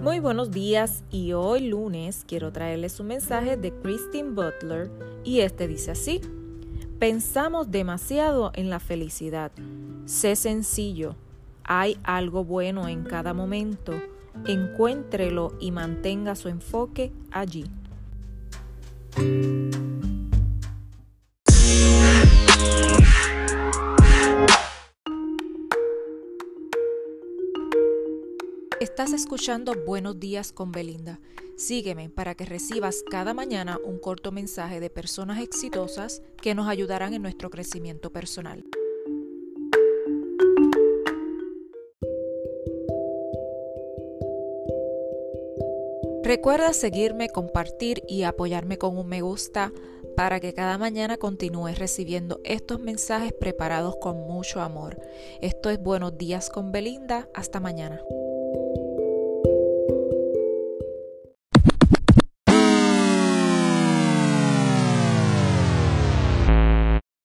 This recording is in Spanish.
Muy buenos días y hoy lunes quiero traerles un mensaje de Christine Butler y este dice así. Pensamos demasiado en la felicidad. Sé sencillo. Hay algo bueno en cada momento. Encuéntrelo y mantenga su enfoque allí. Estás escuchando Buenos días con Belinda. Sígueme para que recibas cada mañana un corto mensaje de personas exitosas que nos ayudarán en nuestro crecimiento personal. Recuerda seguirme, compartir y apoyarme con un me gusta para que cada mañana continúes recibiendo estos mensajes preparados con mucho amor. Esto es Buenos días con Belinda. Hasta mañana.